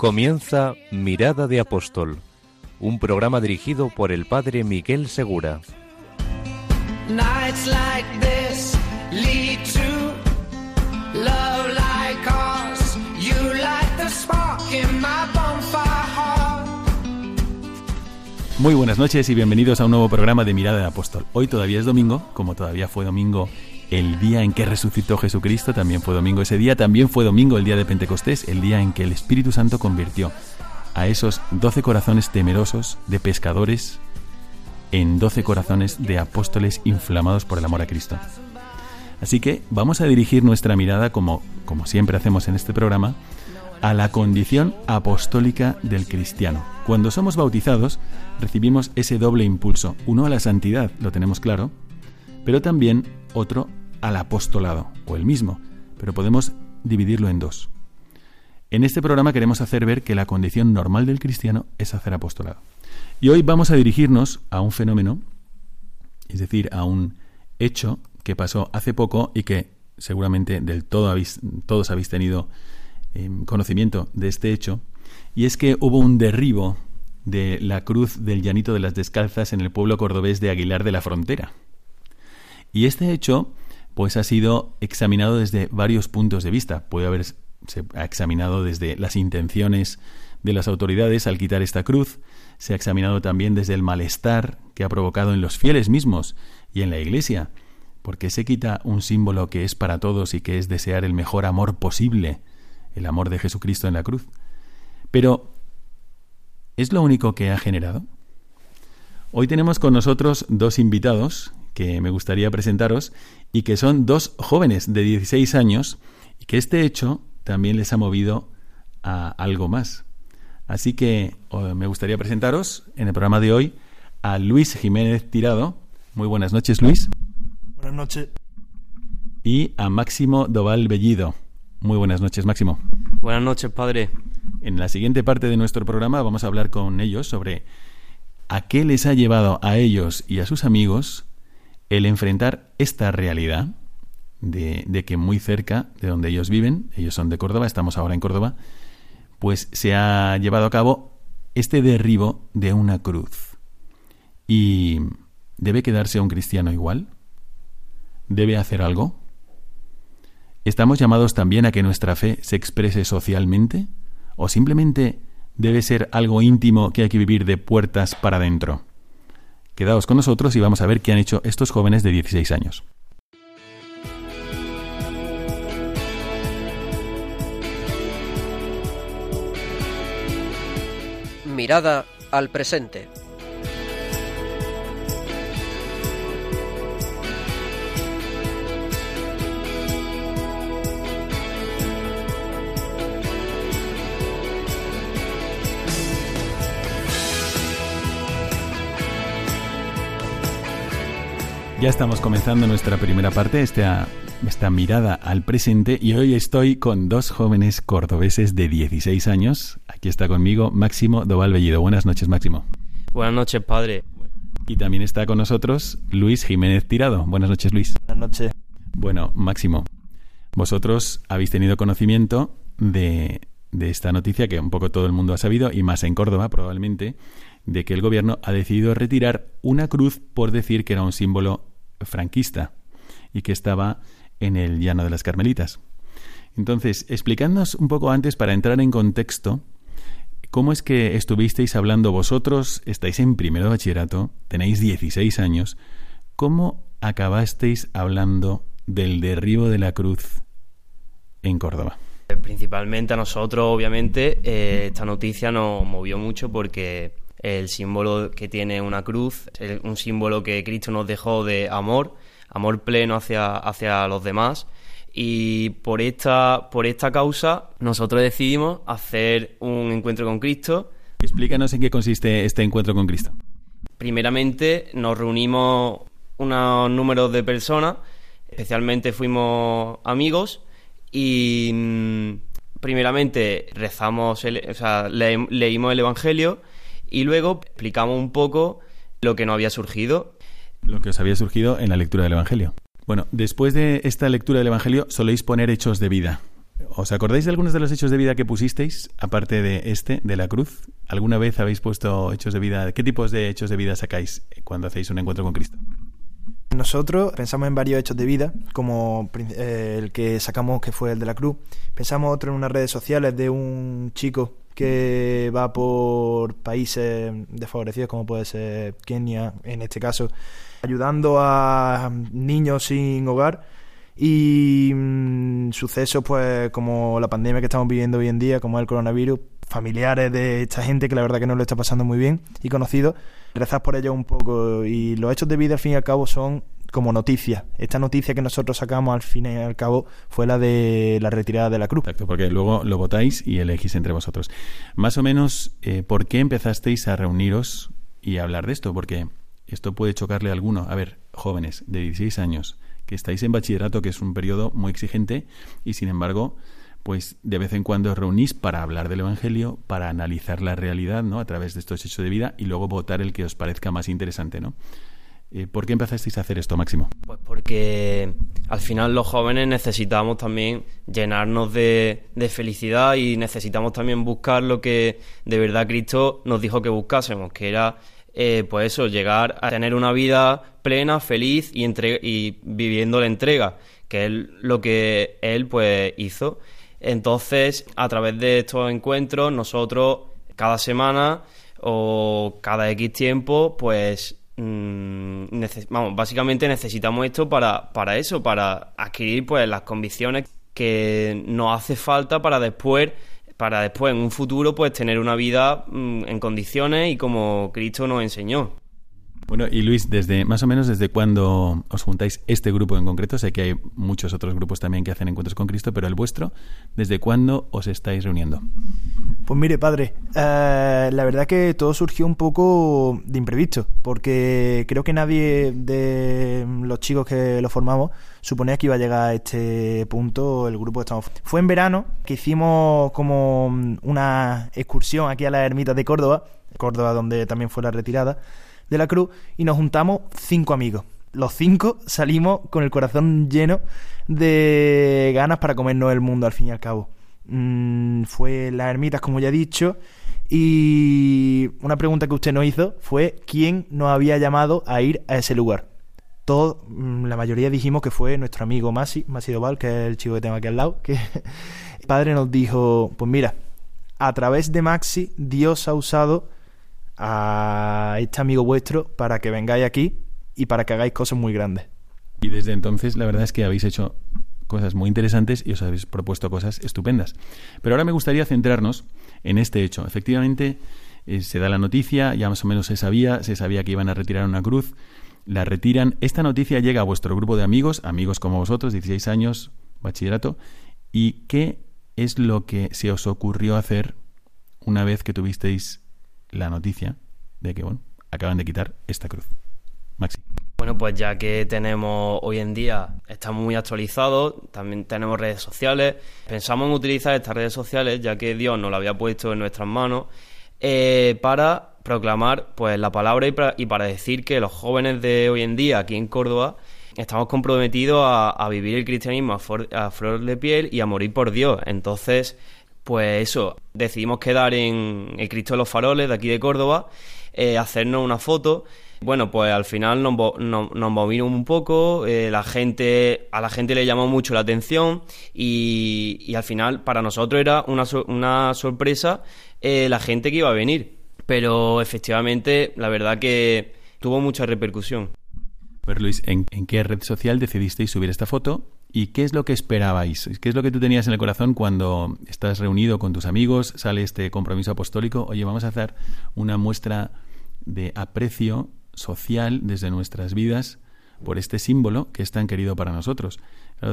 Comienza Mirada de Apóstol, un programa dirigido por el padre Miguel Segura. Muy buenas noches y bienvenidos a un nuevo programa de Mirada de Apóstol. Hoy todavía es domingo, como todavía fue domingo el día en que resucitó Jesucristo, también fue domingo ese día, también fue domingo el día de Pentecostés, el día en que el Espíritu Santo convirtió a esos doce corazones temerosos de pescadores en doce corazones de apóstoles inflamados por el amor a Cristo. Así que vamos a dirigir nuestra mirada, como, como siempre hacemos en este programa, a la condición apostólica del cristiano. Cuando somos bautizados, recibimos ese doble impulso, uno a la santidad, lo tenemos claro, pero también otro al apostolado, o el mismo, pero podemos dividirlo en dos. En este programa queremos hacer ver que la condición normal del cristiano es hacer apostolado. Y hoy vamos a dirigirnos a un fenómeno, es decir, a un hecho que pasó hace poco y que seguramente del todo habéis, todos habéis tenido eh, conocimiento de este hecho, y es que hubo un derribo de la cruz del Llanito de las Descalzas en el pueblo cordobés de Aguilar de la Frontera. Y este hecho, pues ha sido examinado desde varios puntos de vista. Puede haberse examinado desde las intenciones de las autoridades al quitar esta cruz, se ha examinado también desde el malestar que ha provocado en los fieles mismos y en la Iglesia, porque se quita un símbolo que es para todos y que es desear el mejor amor posible, el amor de Jesucristo en la cruz. Pero, ¿es lo único que ha generado? Hoy tenemos con nosotros dos invitados que me gustaría presentaros y que son dos jóvenes de 16 años y que este hecho también les ha movido a algo más. Así que me gustaría presentaros en el programa de hoy a Luis Jiménez Tirado. Muy buenas noches, Luis. Buenas noches. Y a Máximo Doval Bellido. Muy buenas noches, Máximo. Buenas noches, padre. En la siguiente parte de nuestro programa vamos a hablar con ellos sobre a qué les ha llevado a ellos y a sus amigos el enfrentar esta realidad de, que muy cerca de donde ellos viven, ellos son de Córdoba, estamos ahora en Córdoba, pues se ha llevado a cabo este derribo de una cruz. ¿Y debe quedarse un cristiano igual? ¿Debe hacer algo? ¿Estamos llamados también a que nuestra fe se exprese socialmente? ¿O simplemente debe ser algo íntimo que hay que vivir de puertas para adentro? Quedaos con nosotros y vamos a ver qué han hecho estos jóvenes de 16 años. Mirada al presente. Ya estamos comenzando nuestra primera parte, esta, esta mirada al presente, y hoy estoy con dos jóvenes cordobeses de 16 años. Aquí está conmigo Máximo Doval Bellido. Buenas noches, Máximo. Buenas noches, padre. Y también está con nosotros Luis Jiménez Tirado. Buenas noches, Luis. Buenas noches. Bueno, Máximo, vosotros habéis tenido conocimiento de, de esta noticia que un poco todo el mundo ha sabido, y más en Córdoba probablemente, de que el gobierno ha decidido retirar una cruz por decir que era un símbolo franquista y que estaba en el llano de las Carmelitas. Entonces, explicadnos un poco antes para entrar en contexto, ¿cómo es que estuvisteis hablando vosotros? Estáis en primero de bachillerato, tenéis 16 años, ¿cómo acabasteis hablando del derribo de la cruz en Córdoba? Principalmente a nosotros, obviamente, eh, esta noticia nos movió mucho porque el símbolo que tiene una cruz, el, un símbolo que Cristo nos dejó de amor, amor pleno hacia, hacia los demás Y por esta, por esta causa nosotros decidimos hacer un encuentro con Cristo. Explícanos en qué consiste este encuentro con Cristo. Primeramente nos reunimos unos números de personas, especialmente fuimos amigos y mm, primeramente rezamos, o sea, leímos el Evangelio y luego explicamos un poco lo que nos había surgido. Lo que os había surgido en la lectura del Evangelio. Bueno, después de esta lectura del Evangelio soléis poner hechos de vida. ¿Os acordáis de algunos de los hechos de vida que pusisteis, aparte de este, de la cruz? ¿Alguna vez habéis puesto hechos de vida? ¿Qué tipos de hechos de vida sacáis cuando hacéis un encuentro con Cristo? Nosotros pensamos en varios hechos de vida, como eh, el que sacamos que fue el de la cruz. Pensamos otro en unas redes sociales de un chico que va por países desfavorecidos, como puede ser Kenia, en este caso, ayudando a niños sin hogar. Y mm, sucesos pues como la pandemia que estamos viviendo hoy en día, como el coronavirus, familiares de esta gente que la verdad que no lo está pasando muy bien y conocidos, rezar por ellos un poco. Y los hechos de vida al fin y al cabo son como noticias. Esta noticia que nosotros sacamos al fin y al cabo fue la de la retirada de la cruz. Exacto, porque luego lo votáis y elegís entre vosotros. Más o menos, eh, ¿por qué empezasteis a reuniros y a hablar de esto? Porque esto puede chocarle a alguno. A ver, jóvenes de 16 años, que estáis en bachillerato, que es un periodo muy exigente, y sin embargo, pues de vez en cuando os reunís para hablar del Evangelio, para analizar la realidad, ¿no? A través de estos hechos de vida y luego votar el que os parezca más interesante, ¿no? Eh, ¿Por qué empezasteis a hacer esto, Máximo? Pues porque al final los jóvenes necesitamos también llenarnos de, de, felicidad y necesitamos también buscar lo que de verdad Cristo nos dijo que buscásemos, que era eh, pues eso, llegar a tener una vida plena, feliz y, y viviendo la entrega, que es lo que él pues hizo. Entonces, a través de estos encuentros, nosotros cada semana o cada X tiempo, pues mm, vamos, básicamente necesitamos esto para, para eso, para adquirir pues las convicciones que nos hace falta para después para después en un futuro pues tener una vida mm, en condiciones y como Cristo nos enseñó. Bueno, y Luis, desde más o menos desde cuándo os juntáis este grupo en concreto, sé que hay muchos otros grupos también que hacen encuentros con Cristo, pero el vuestro, ¿desde cuándo os estáis reuniendo? Pues mire, padre, eh, la verdad que todo surgió un poco de imprevisto, porque creo que nadie de los chicos que lo formamos suponía que iba a llegar a este punto el grupo que estamos. Fue en verano que hicimos como una excursión aquí a la ermita de Córdoba, Córdoba donde también fue la retirada de la cruz y nos juntamos cinco amigos. Los cinco salimos con el corazón lleno de ganas para comernos el mundo al fin y al cabo. Mm, fue las ermitas, como ya he dicho, y una pregunta que usted nos hizo fue quién nos había llamado a ir a ese lugar. Todos, mm, la mayoría dijimos que fue nuestro amigo Masi, Masi Doval, que es el chico que tengo aquí al lado, que el padre nos dijo, pues mira, a través de Maxi Dios ha usado a este amigo vuestro para que vengáis aquí y para que hagáis cosas muy grandes. Y desde entonces la verdad es que habéis hecho cosas muy interesantes y os habéis propuesto cosas estupendas. Pero ahora me gustaría centrarnos en este hecho. Efectivamente, eh, se da la noticia, ya más o menos se sabía, se sabía que iban a retirar una cruz, la retiran. Esta noticia llega a vuestro grupo de amigos, amigos como vosotros, 16 años, bachillerato, ¿y qué es lo que se os ocurrió hacer una vez que tuvisteis la noticia de que, bueno, acaban de quitar esta cruz. Maxi. Bueno, pues ya que tenemos hoy en día, estamos muy actualizados, también tenemos redes sociales, pensamos en utilizar estas redes sociales, ya que Dios nos la había puesto en nuestras manos, eh, para proclamar pues la palabra y para, decir que los jóvenes de hoy en día aquí en Córdoba estamos comprometidos a, vivir el cristianismo a, a flor de piel y a morir por Dios. Entonces, pues eso, decidimos quedar en el Cristo de los Faroles de aquí de Córdoba, eh, hacernos una foto. Bueno, pues al final nos, movimos un poco, eh, la gente, a la gente le llamó mucho la atención y, al final para nosotros era una, una sorpresa eh, la gente que iba a venir. Pero efectivamente, la verdad que tuvo mucha repercusión. Pues Luis, ¿en, ¿en qué red social decidisteis subir esta foto ¿Y qué es lo que esperabais? ¿Qué es lo que tú tenías en el corazón cuando estás reunido con tus amigos, sale este compromiso apostólico? Oye, vamos a hacer una muestra de aprecio social desde nuestras vidas por este símbolo que es tan querido para nosotros.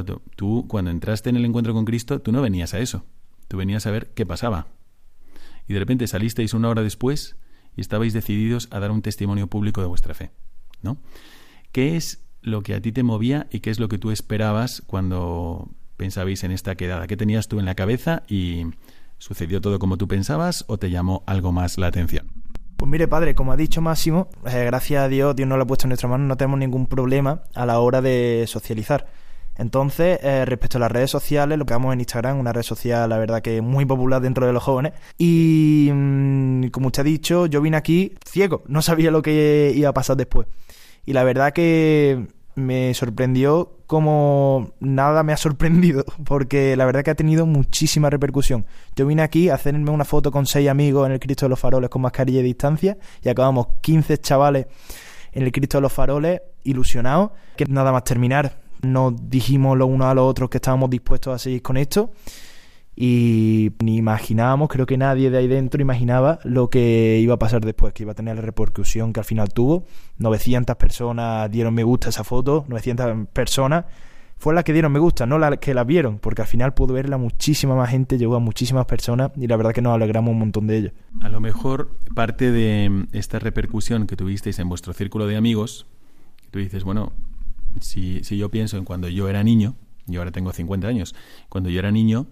Tú, tú, cuando entraste en el encuentro con Cristo, tú no venías a eso. Tú venías a ver qué pasaba. Y de repente salisteis una hora después y estabais decididos a dar un testimonio público de vuestra fe. ¿No? ¿Qué es lo que a ti te movía y qué es lo que tú esperabas cuando pensabais en esta quedada? ¿Qué tenías tú en la cabeza y sucedió todo como tú pensabas o te llamó algo más la atención? Pues mire, padre, como ha dicho Máximo, eh, gracias a Dios, Dios nos lo ha puesto en nuestra mano, no tenemos ningún problema a la hora de socializar. Entonces, eh, respecto a las redes sociales, lo que vamos en Instagram, una red social, la verdad que muy popular dentro de los jóvenes. Y mm, como usted ha dicho, yo vine aquí ciego, no sabía lo que iba a pasar después. Y la verdad que me sorprendió como nada me ha sorprendido, porque la verdad que ha tenido muchísima repercusión. Yo vine aquí a hacerme una foto con seis amigos en el Cristo de los Faroles con mascarilla de distancia y acabamos 15 chavales en el Cristo de los Faroles ilusionados, que nada más terminar nos dijimos los unos a los otros que estábamos dispuestos a seguir con esto y ni imaginábamos, creo que nadie de ahí dentro imaginaba lo que iba a pasar después, que iba a tener la repercusión que al final tuvo. 900 personas dieron me gusta esa foto, 900 personas fue la que dieron me gusta, no la que la vieron, porque al final pudo verla muchísima más gente, llegó a muchísimas personas y la verdad que nos alegramos un montón de ellos. A lo mejor parte de esta repercusión que tuvisteis en vuestro círculo de amigos, tú dices, bueno, si, si yo pienso en cuando yo era niño, yo ahora tengo 50 años, cuando yo era niño,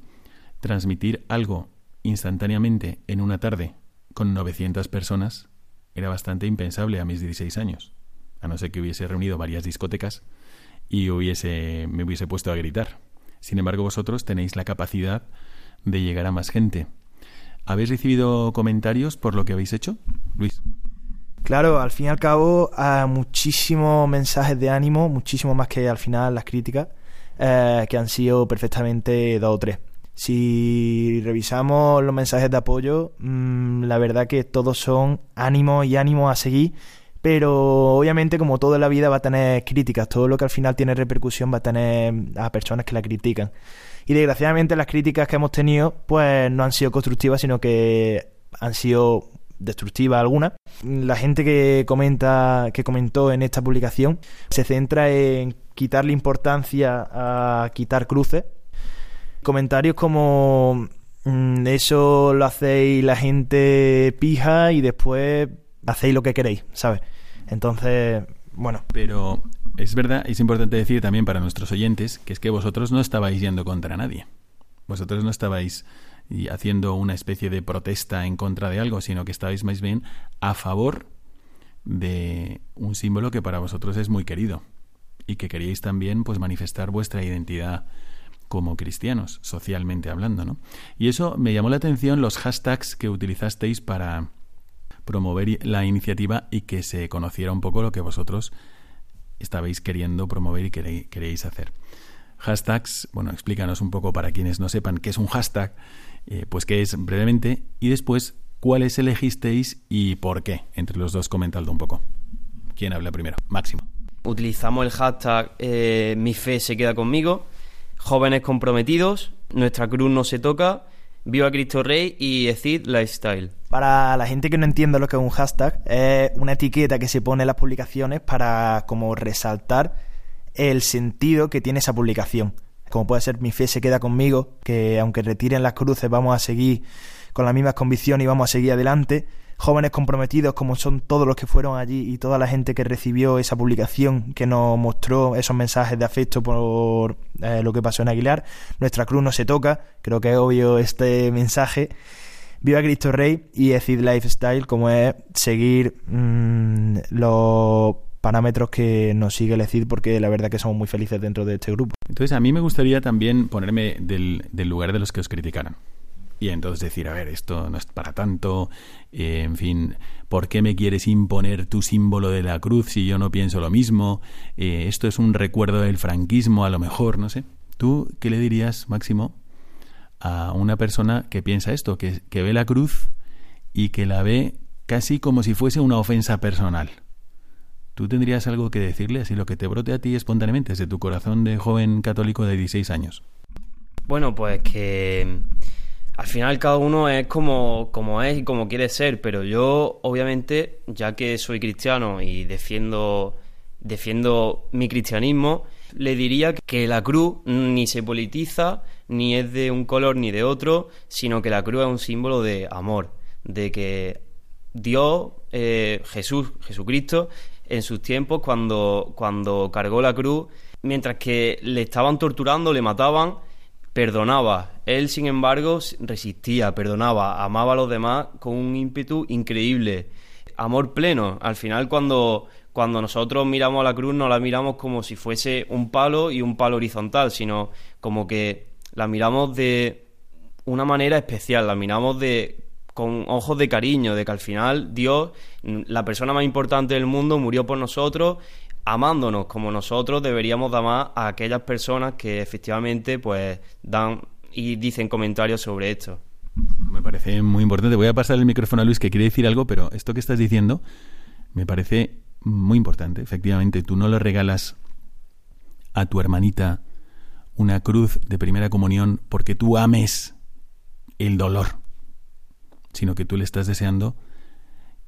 transmitir algo instantáneamente en una tarde con 900 personas era bastante impensable a mis 16 años, a no ser que hubiese reunido varias discotecas y hubiese, me hubiese puesto a gritar. Sin embargo, vosotros tenéis la capacidad de llegar a más gente. ¿Habéis recibido comentarios por lo que habéis hecho, Luis? Claro, al fin y al cabo, muchísimos mensajes de ánimo, muchísimo más que al final las críticas, eh, que han sido perfectamente dos o tres. Si revisamos los mensajes de apoyo, mm, la verdad que todos son ánimo y ánimo a seguir, pero obviamente como todo en la vida va a tener críticas, todo lo que al final tiene repercusión va a tener a personas que la critican. Y desgraciadamente las críticas que hemos tenido pues no han sido constructivas, sino que han sido destructiva alguna. La gente que comenta, que comentó en esta publicación, se centra en quitarle importancia a quitar cruces. Comentarios como mm, eso lo hacéis la gente pija y después hacéis lo que queréis, ¿sabes? Entonces, bueno. Pero es verdad, es importante decir también para nuestros oyentes que es que vosotros no estabais yendo contra nadie. Vosotros no estabais haciendo una especie de protesta en contra de algo, sino que estáis más bien a favor de un símbolo que para vosotros es muy querido y que queríais también pues manifestar vuestra identidad como cristianos, socialmente hablando, ¿no? Y eso me llamó la atención los hashtags que utilizasteis para promover la iniciativa y que se conociera un poco lo que vosotros estabais queriendo promover y queréis hacer. Hashtags, bueno, explícanos un poco para quienes no sepan qué es un hashtag eh, pues qué es brevemente y después cuáles elegisteis y por qué. Entre los dos comentadlo un poco. ¿Quién habla primero? Máximo. Utilizamos el hashtag eh, Mi fe se queda conmigo, jóvenes comprometidos, nuestra cruz no se toca, Viva Cristo Rey y Ecid Lifestyle. Para la gente que no entiende lo que es un hashtag, es una etiqueta que se pone en las publicaciones para como resaltar el sentido que tiene esa publicación como puede ser mi fe se queda conmigo, que aunque retiren las cruces vamos a seguir con las mismas convicciones y vamos a seguir adelante. Jóvenes comprometidos como son todos los que fueron allí y toda la gente que recibió esa publicación que nos mostró esos mensajes de afecto por eh, lo que pasó en Aguilar. Nuestra cruz no se toca, creo que es obvio este mensaje. Viva Cristo Rey y Ecid Lifestyle, como es seguir mmm, los parámetros que nos sigue el CID porque la verdad que somos muy felices dentro de este grupo. Entonces a mí me gustaría también ponerme del, lugar de los que os criticaron. Y entonces decir, a ver, esto no es para tanto, en fin, ¿por qué me quieres imponer tu símbolo de la cruz si yo no pienso lo mismo? Eh, esto es un recuerdo del franquismo, a lo mejor, no sé. ¿Tú qué le dirías, Máximo, a una persona que piensa esto, que, que ve la cruz y que la ve casi como si fuese una ofensa personal? ¿Tú tendrías algo que decirle, así lo que te brote a ti espontáneamente desde tu corazón de joven católico de 16 años? Bueno, pues que al final cada uno es como, como es y como quiere ser, pero yo obviamente, ya que soy cristiano y defiendo defiendo mi cristianismo, le diría que la cruz ni se politiza, ni es de un color ni de otro, sino que la cruz es un símbolo de amor, de que Dios, eh, Jesús, Jesucristo, en sus tiempos, cuando, cuando cargó la cruz, mientras que le estaban torturando, le mataban, perdonaba. Él, sin embargo, resistía, perdonaba, amaba a los demás con un ímpetu increíble. Amor pleno. Al final, cuando, cuando nosotros miramos a la cruz, no la miramos como si fuese un palo y un palo horizontal, sino como que la miramos de una manera especial, la miramos de con ojos de cariño, de que al final Dios, la persona más importante del mundo, murió por nosotros, amándonos como nosotros deberíamos amar a aquellas personas que efectivamente pues dan y dicen comentarios sobre esto. Me parece muy importante. Voy a pasar el micrófono a Luis que quiere decir algo, pero esto que estás diciendo me parece muy importante. Efectivamente, tú no le regalas a tu hermanita una cruz de primera comunión porque tú ames el dolor sino que tú le estás deseando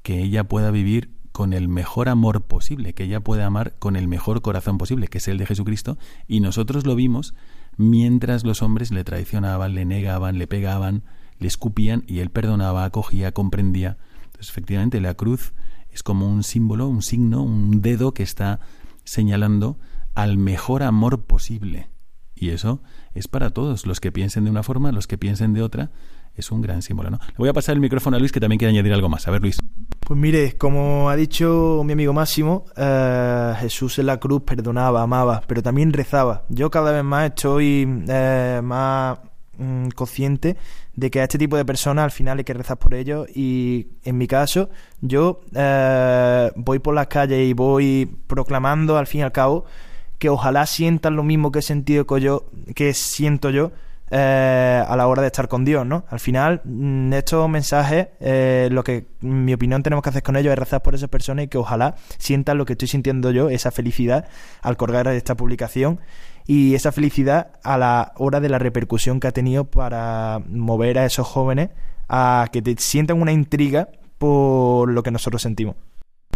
que ella pueda vivir con el mejor amor posible, que ella pueda amar con el mejor corazón posible, que es el de Jesucristo, y nosotros lo vimos mientras los hombres le traicionaban, le negaban, le pegaban, le escupían, y él perdonaba, acogía, comprendía. Entonces, efectivamente, la cruz es como un símbolo, un signo, un dedo que está señalando al mejor amor posible. Y eso es para todos, los que piensen de una forma, los que piensen de otra, es un gran símbolo, ¿no? Le voy a pasar el micrófono a Luis que también quiere añadir algo más. A ver, Luis. Pues mire, como ha dicho mi amigo Máximo, eh, Jesús en la cruz perdonaba, amaba, pero también rezaba. Yo cada vez más estoy eh, más mm, consciente de que a este tipo de personas al final hay que rezar por ellos y en mi caso yo eh, voy por las calles y voy proclamando al fin y al cabo que ojalá sientan lo mismo que he sentido que yo, que siento yo eh, a la hora de estar con Dios, ¿no? Al final, mm, estos mensajes, eh, lo que, en mi opinión, tenemos que hacer con ellos es rezar por esas personas y que ojalá sientan lo que estoy sintiendo yo, esa felicidad al colgar esta publicación y esa felicidad a la hora de la repercusión que ha tenido para mover a esos jóvenes a que te sientan una intriga por lo que nosotros sentimos.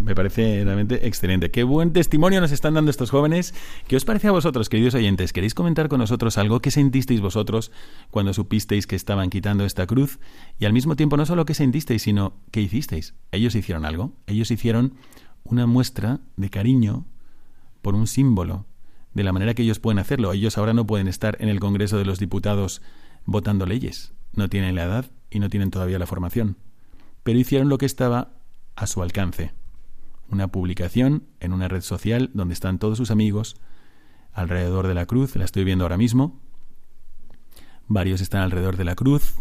Me parece realmente excelente. Qué buen testimonio nos están dando estos jóvenes. ¿Qué os parece a vosotros, queridos oyentes? ¿Queréis comentar con nosotros algo? ¿Qué sentisteis vosotros cuando supisteis que estaban quitando esta cruz? Y al mismo tiempo, no solo qué sentisteis, sino qué hicisteis. Ellos hicieron algo. Ellos hicieron una muestra de cariño por un símbolo, de la manera que ellos pueden hacerlo. Ellos ahora no pueden estar en el Congreso de los Diputados votando leyes. No tienen la edad y no tienen todavía la formación. Pero hicieron lo que estaba a su alcance una publicación en una red social donde están todos sus amigos alrededor de la cruz, la estoy viendo ahora mismo. Varios están alrededor de la cruz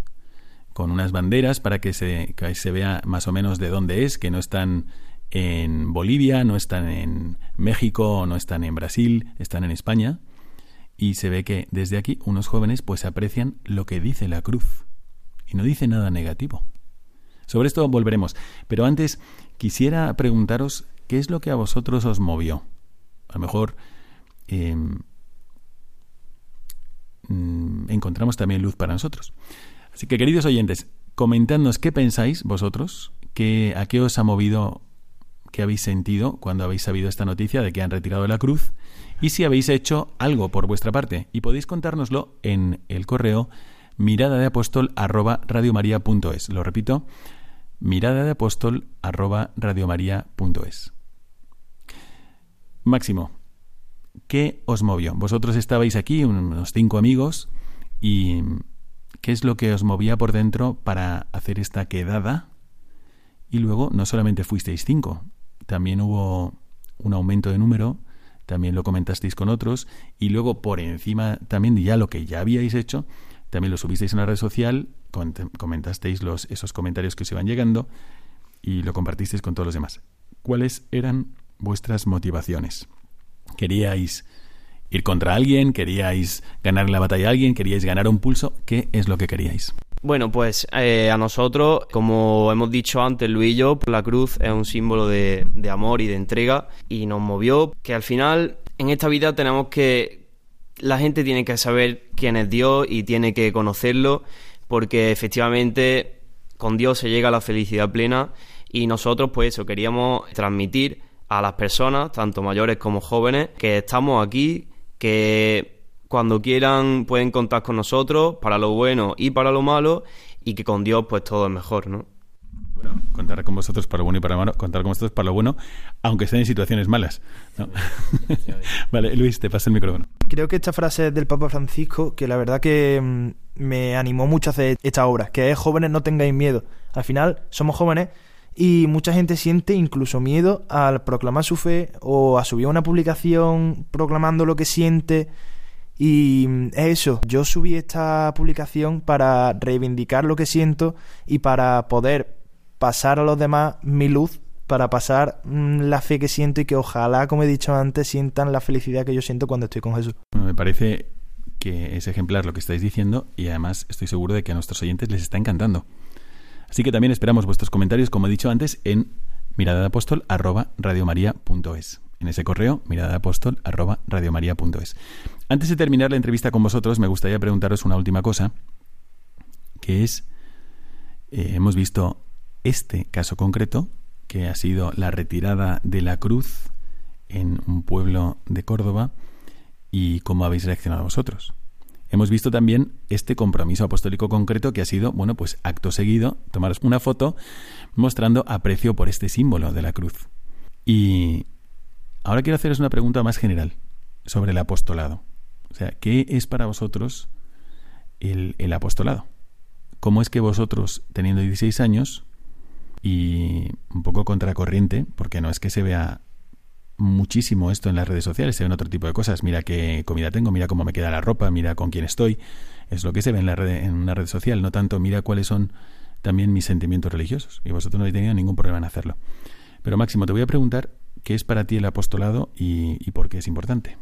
con unas banderas para que se, se vea más o menos de dónde es, que no están en Bolivia, no están en México, no están en Brasil, están en España. Y se ve que desde aquí unos jóvenes pues aprecian lo que dice la cruz. Y no dice nada negativo. Sobre esto volveremos. Pero antes quisiera preguntaros qué es lo que a vosotros os movió. A lo mejor em, mm, encontramos también luz para nosotros. Así que, queridos oyentes, comentadnos qué pensáis vosotros, qué, a qué os ha movido, qué habéis sentido cuando habéis sabido esta noticia de que han retirado la cruz y si habéis hecho algo por vuestra parte. Y podéis contárnoslo en el correo mirada de apóstol Lo repito, mirada de apóstol arroba. Máximo, ¿qué os movió? Vosotros estabais aquí, unos cinco amigos, y ¿qué es lo que os movía por dentro para hacer esta quedada? Y luego no solamente fuisteis cinco, también hubo un aumento de número, también lo comentasteis con otros, y luego por encima también de ya lo que ya habíais hecho, también lo subisteis en la red social comentasteis los, esos comentarios que os iban llegando y lo compartisteis con todos los demás. ¿Cuáles eran vuestras motivaciones? ¿Queríais ir contra alguien? ¿Queríais ganar la batalla a alguien? ¿Queríais ganar un pulso? ¿Qué es lo que queríais? Bueno, pues eh, a nosotros, como hemos dicho antes, Luis y yo, la cruz es un símbolo de, de amor y de entrega y nos movió que al final en esta vida tenemos que... La gente tiene que saber quién es Dios y tiene que conocerlo porque efectivamente con Dios se llega a la felicidad plena y nosotros pues eso queríamos transmitir a las personas, tanto mayores como jóvenes, que estamos aquí, que cuando quieran pueden contar con nosotros para lo bueno y para lo malo y que con Dios pues todo es mejor, ¿no? Bueno, contar con vosotros para lo bueno y para lo malo, contar con vosotros para lo bueno, aunque estén en situaciones malas. ¿no? vale, Luis, te paso el micrófono. Creo que esta frase del Papa Francisco, que la verdad que mm, me animó mucho a hacer esta obra, que es jóvenes no tengáis miedo. Al final somos jóvenes y mucha gente siente incluso miedo al proclamar su fe o a subir una publicación proclamando lo que siente. Y mm, es eso, yo subí esta publicación para reivindicar lo que siento y para poder pasar a los demás mi luz, para pasar mm, la fe que siento y que ojalá, como he dicho antes, sientan la felicidad que yo siento cuando estoy con Jesús. Me parece que es ejemplar lo que estáis diciendo y además estoy seguro de que a nuestros oyentes les está encantando. Así que también esperamos vuestros comentarios, como he dicho antes, en mirada de apóstol En ese correo, mirada de apóstol Antes de terminar la entrevista con vosotros, me gustaría preguntaros una última cosa, que es, eh, hemos visto este caso concreto, que ha sido la retirada de la cruz en un pueblo de Córdoba, y cómo habéis reaccionado vosotros. Hemos visto también este compromiso apostólico concreto que ha sido, bueno, pues acto seguido, tomaros una foto mostrando aprecio por este símbolo de la cruz. Y ahora quiero haceros una pregunta más general sobre el apostolado. O sea, ¿qué es para vosotros el, el apostolado? ¿Cómo es que vosotros, teniendo 16 años y un poco contracorriente, porque no es que se vea muchísimo esto en las redes sociales, se ven otro tipo de cosas. Mira qué comida tengo, mira cómo me queda la ropa, mira con quién estoy. Es lo que se ve en, la red, en una red social, no tanto mira cuáles son también mis sentimientos religiosos. Y vosotros no habéis tenido ningún problema en hacerlo. Pero Máximo, te voy a preguntar qué es para ti el apostolado y, por qué es importante.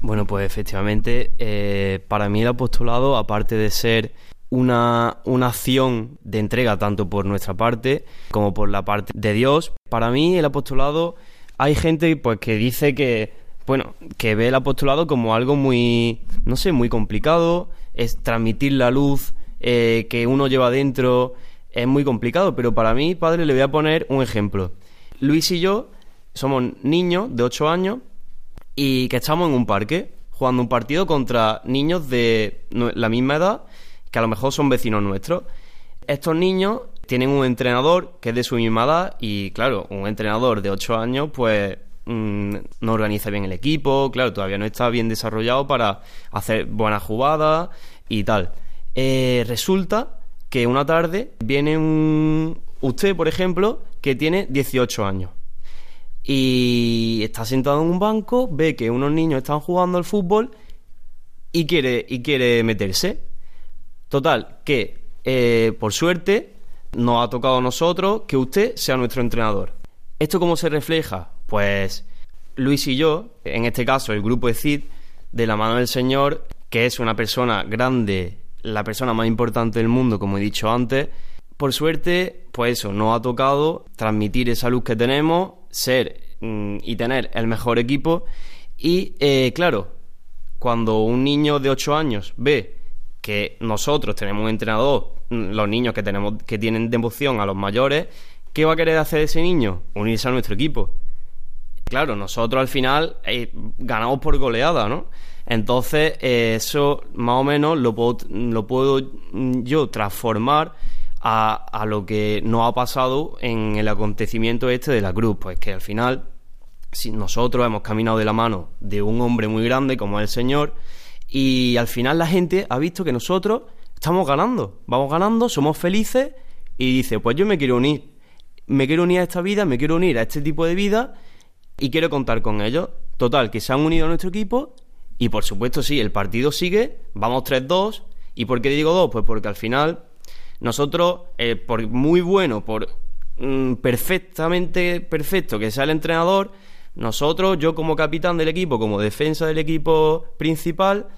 Bueno, pues efectivamente, eh, para mí el apostolado, aparte de ser una, una, acción de entrega tanto por nuestra parte como por la parte de Dios, para mí el apostolado hay gente pues que dice que bueno, que ve el apostolado como algo muy, no sé, muy complicado, es transmitir la luz eh, que uno lleva dentro, es muy complicado, pero para mí, padre, le voy a poner un ejemplo. Luis y yo somos niños de 8 años y que estamos en un parque jugando un partido contra niños de la misma edad, que a lo mejor son vecinos nuestros. Estos niños tienen un entrenador que es de su misma edad y, claro, un entrenador de 8 años, pues mm, no organiza bien el equipo, claro, todavía no está bien desarrollado para hacer buenas jugadas y tal. Eh, resulta que una tarde viene un... Usted, por ejemplo, que tiene 18 años y está sentado en un banco, ve que unos niños están jugando al fútbol y quiere, y quiere meterse. Total, que eh, por suerte nos ha tocado a nosotros que usted sea nuestro entrenador. ¿Esto cómo se refleja? Pues Luis y yo, en este caso el grupo de CID, de la mano del Señor, que es una persona grande, la persona más importante del mundo, como he dicho antes, por suerte, pues eso, nos ha tocado transmitir esa luz que tenemos, ser mm, y tener el mejor equipo. Y eh, claro, cuando un niño de 8 años ve que nosotros tenemos un entrenador, mm, los niños que tenemos que tienen devoción a los mayores, ¿qué va a querer hacer ese niño? Unirse a nuestro equipo. Claro, nosotros al final eh, ganamos por goleada, ¿no? Entonces, eh, eso más o menos lo puedo, lo puedo yo transformar a, a, lo que nos ha pasado en el acontecimiento este de la cruz. Pues que al final, si nosotros hemos caminado de la mano de un hombre muy grande como es el Señor, y al final la gente ha visto que nosotros estamos ganando, vamos ganando, somos felices y dice, pues yo me quiero unir, me quiero unir a esta vida, me quiero unir a este tipo de vida y quiero contar con ellos. Total, que se han unido a nuestro equipo y por supuesto sí, el partido sigue, vamos 3-2 y ¿por qué digo 2? Pues porque al final nosotros, eh, por muy bueno, por mm, perfectamente perfecto que sea el entrenador, nosotros, yo como capitán del equipo, como defensa del equipo principal,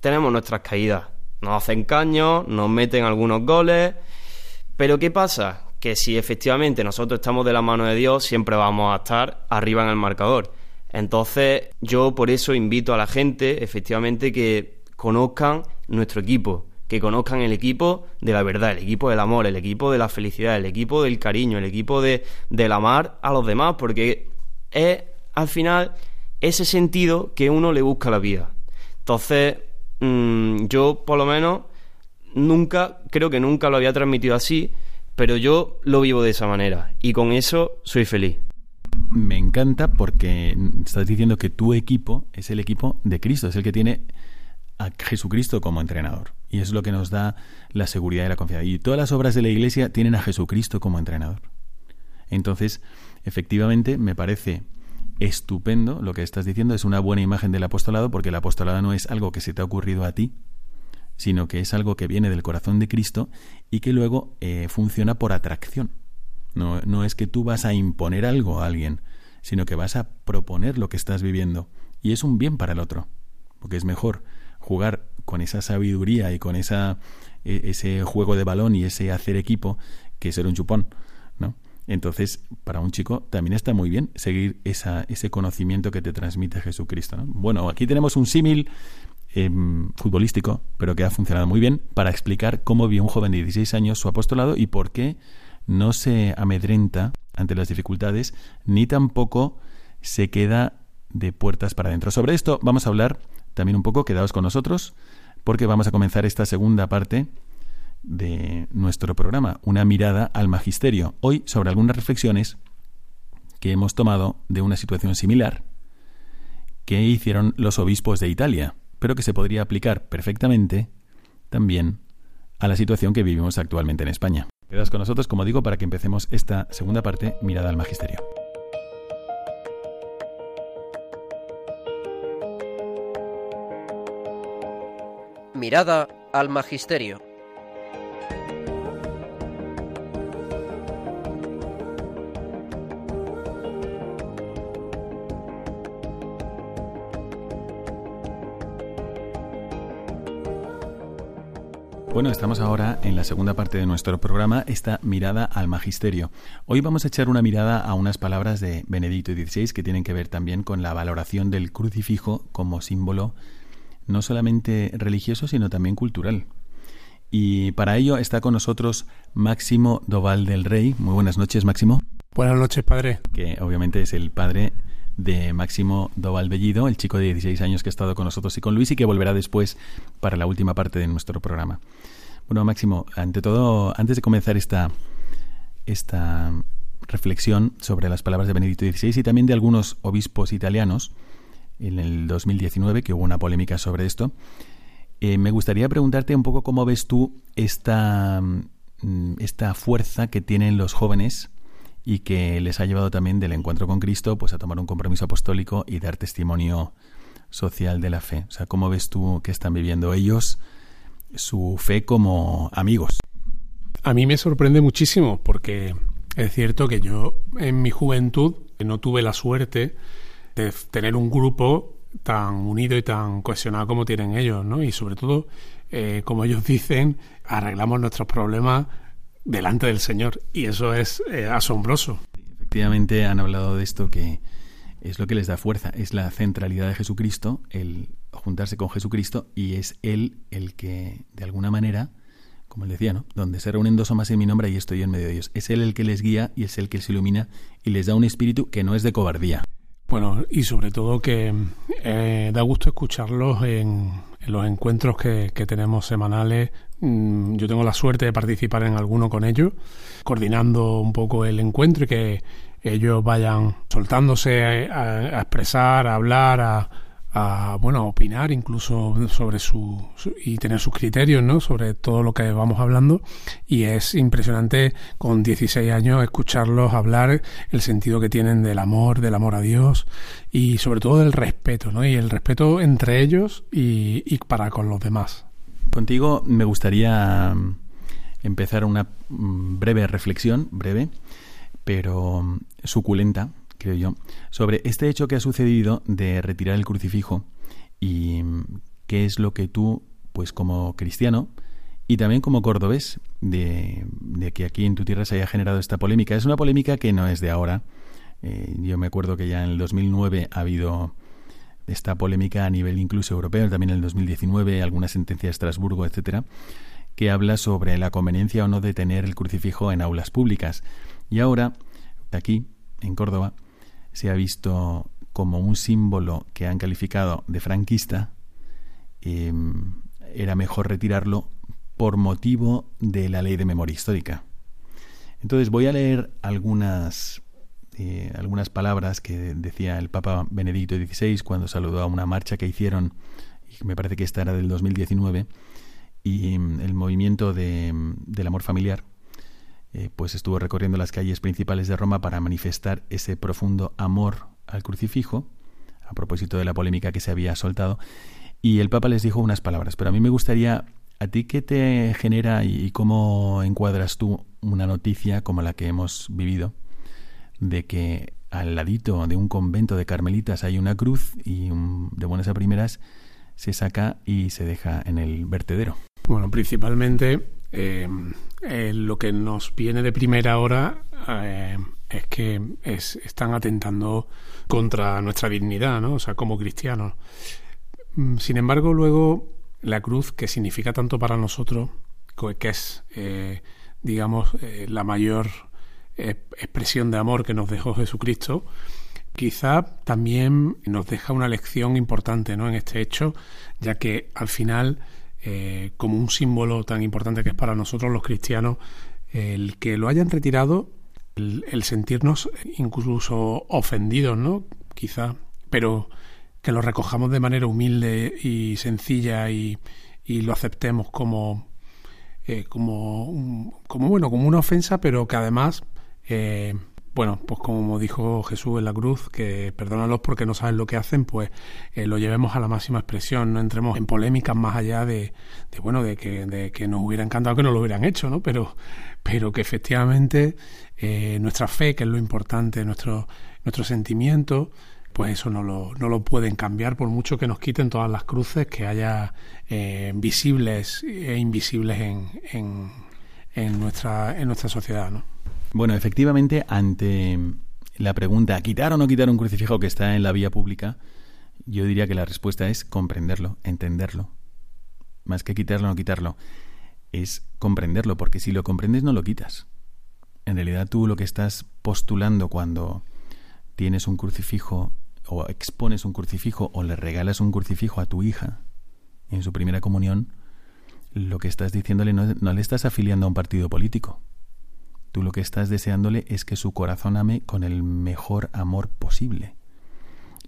tenemos nuestras caídas. Nos hacen caños, nos meten algunos goles. Pero ¿qué pasa? Que si efectivamente nosotros estamos de la mano de Dios, siempre vamos a estar arriba en el marcador. Entonces, yo por eso invito a la gente, efectivamente, que conozcan nuestro equipo, que conozcan el equipo de la verdad, el equipo del amor, el equipo de la felicidad, el equipo del cariño, el equipo de, del amar a los demás, porque es al final ese sentido que uno le busca a la vida. Entonces, mm, yo por lo menos nunca, creo que nunca lo había transmitido así, pero yo lo vivo de esa manera y con eso soy feliz. Me encanta porque estás diciendo que tu equipo es el equipo de Cristo, es el que tiene a Jesucristo como entrenador. Y es lo que nos da la seguridad y la confianza. Y todas las obras de la Iglesia tienen a Jesucristo como entrenador. Entonces, efectivamente, me parece estupendo lo que estás diciendo. Es una buena imagen del apostolado porque el apostolado no es algo que se te ha ocurrido a ti, sino que es algo que viene del corazón de Cristo y que luego eh, funciona por atracción. No, no es que tú vas a imponer algo a alguien, sino que vas a proponer lo que estás viviendo. Y es un bien para el otro, porque es mejor jugar con esa sabiduría y con esa, e, ese juego de balón y ese hacer equipo que ser un chupón. Entonces, para un chico también está muy bien seguir ese conocimiento que te transmite Jesucristo. ¿no? Bueno, aquí tenemos un símil em, futbolístico, pero que ha funcionado muy bien para explicar cómo vio un joven de 16 años su apostolado y por qué no se amedrenta ante las dificultades ni tampoco se queda de puertas para adentro. Sobre esto vamos a hablar también un poco, quedaos con nosotros, porque vamos a comenzar esta segunda parte de nuestro programa, una mirada al magisterio. Hoy sobre algunas reflexiones que hemos tomado de una situación similar que hicieron los obispos de Italia, pero que se podría aplicar perfectamente también a la situación que vivimos actualmente en España. Quedas con nosotros, como digo, para que empecemos esta segunda parte, mirada al magisterio. Mirada al magisterio. Bueno, estamos ahora en la segunda parte de nuestro programa, esta mirada al magisterio. Hoy vamos a echar una mirada a unas palabras de Benedicto XVI que tienen que ver también con la valoración del crucifijo como símbolo no solamente religioso, sino también cultural. Y para ello está con nosotros Máximo Doval del Rey. Muy buenas noches, Máximo. Buenas noches, padre. Que obviamente es el padre de Máximo Doval Bellido, el chico de 16 años que ha estado con nosotros y con Luis y que volverá después para la última parte de nuestro programa. Bueno, Máximo, ante todo, antes de comenzar esta, esta reflexión sobre las palabras de Benedicto XVI y también de algunos obispos italianos, en el 2019, que hubo una polémica sobre esto, eh, me gustaría preguntarte un poco cómo ves tú esta, mm, esta fuerza que tienen los jóvenes y que les ha llevado también del encuentro con Cristo pues a tomar un compromiso apostólico y dar testimonio social de la fe. O sea, ¿cómo ves tú que están viviendo ellos su fe como amigos? A mí me sorprende muchísimo porque es cierto que yo en mi juventud no tuve la suerte de tener un grupo tan unido y tan cohesionado como tienen ellos, ¿no? Y sobre todo, eh, como ellos dicen, arreglamos nuestros problemas delante del Señor y eso es eh, asombroso. Efectivamente han hablado de esto que es lo que les da fuerza, es la centralidad de Jesucristo, el juntarse con Jesucristo y es Él el que, de alguna manera, como él decía, ¿no? Donde se reúnen dos o más en mi nombre, y estoy en medio de ellos. Es Él el que les guía y es el que se ilumina y les da un espíritu que no es de cobardía. Bueno, y sobre todo que eh, da gusto escucharlos en, los encuentros que, tenemos semanales. Mm, yo tengo la suerte de participar en alguno con ellos, coordinando un poco el encuentro y que ellos vayan soltándose a expresar, a hablar, a, a bueno opinar incluso sobre su, y tener sus criterios no sobre todo lo que vamos hablando. Y es impresionante con 16 años escucharlos hablar el sentido que tienen del amor del amor a Dios y sobre todo del respeto no y el respeto entre ellos y, y para con los demás. Contigo me gustaría mm, empezar una mm, breve reflexión breve pero mm, suculenta creo yo, sobre este hecho que ha sucedido de retirar el crucifijo y qué es lo que tú, pues como cristiano y también como cordobés, de, que aquí en tu tierra se haya generado esta polémica. Es una polémica que no es de ahora. Eh, yo me acuerdo que ya en el 2009 ha habido esta polémica a nivel incluso europeo, también en el 2019 alguna sentencia de Estrasburgo, etcétera, que habla sobre la conveniencia o no de tener el crucifijo en aulas públicas. Y ahora, aquí, en Córdoba, se ha visto como un símbolo que han calificado de franquista, em, era mejor retirarlo por motivo de la ley de memoria histórica. Entonces voy a leer algunas, eh, algunas palabras que decía el Papa Benedicto XVI cuando saludó a una marcha que hicieron, y me parece que esta era del 2019, y em, el movimiento de, del amor familiar, eh, pues estuvo recorriendo las calles principales de Roma para manifestar ese profundo amor al crucifijo, a propósito de la polémica que se había soltado, y el Papa les dijo unas palabras, pero a mí me gustaría, ¿a ti qué te genera y cómo encuadras tú una noticia como la que hemos vivido, de que al ladito de un convento de carmelitas hay una cruz y de buenas a primeras se saca y se deja en el vertedero? Bueno, principalmente eh, eh, lo que nos viene de primera hora eh, es que están atentando contra nuestra dignidad, ¿no? O sea, como cristianos. Mm, sin embargo, luego la cruz, que significa tanto para nosotros, que es, digamos, la mayor expresión de amor que nos dejó Jesucristo, quizá también nos deja una lección importante ¿no? en este hecho, ya que al final eh, como un símbolo tan importante que es para nosotros los cristianos, el que lo hayan retirado, el, sentirnos incluso ofendidos, ¿no? Quizá, pero que lo recojamos de manera humilde y sencilla y, lo aceptemos como, eh, como, como, bueno, como una ofensa, pero que además eh, bueno, pues como dijo Jesús en la cruz, que perdónalos porque no saben lo que hacen, pues eh, lo llevemos a la máxima expresión, no entremos en polémicas más allá de, bueno, de que, de que, nos hubiera encantado que no lo hubieran hecho, ¿no? Pero, pero que efectivamente eh, nuestra fe, que es lo importante, nuestro, nuestro sentimiento, pues eso no lo, no lo pueden cambiar por mucho que nos quiten todas las cruces que haya eh, visibles e invisibles en, en, en, nuestra, en nuestra sociedad, ¿no? Bueno, efectivamente, ante la pregunta ¿quitar o no quitar un crucifijo que está en la vía pública? Yo diría que la respuesta es comprenderlo, entenderlo. Más que quitarlo o no quitarlo, es comprenderlo, porque si lo comprendes no lo quitas. En realidad tú lo que estás postulando cuando tienes un crucifijo o expones un crucifijo o le regalas un crucifijo a tu hija en su primera comunión, lo que estás diciéndole no, no le estás afiliando a un partido político, Tú lo que estás deseándole es que su corazón ame con el mejor amor posible.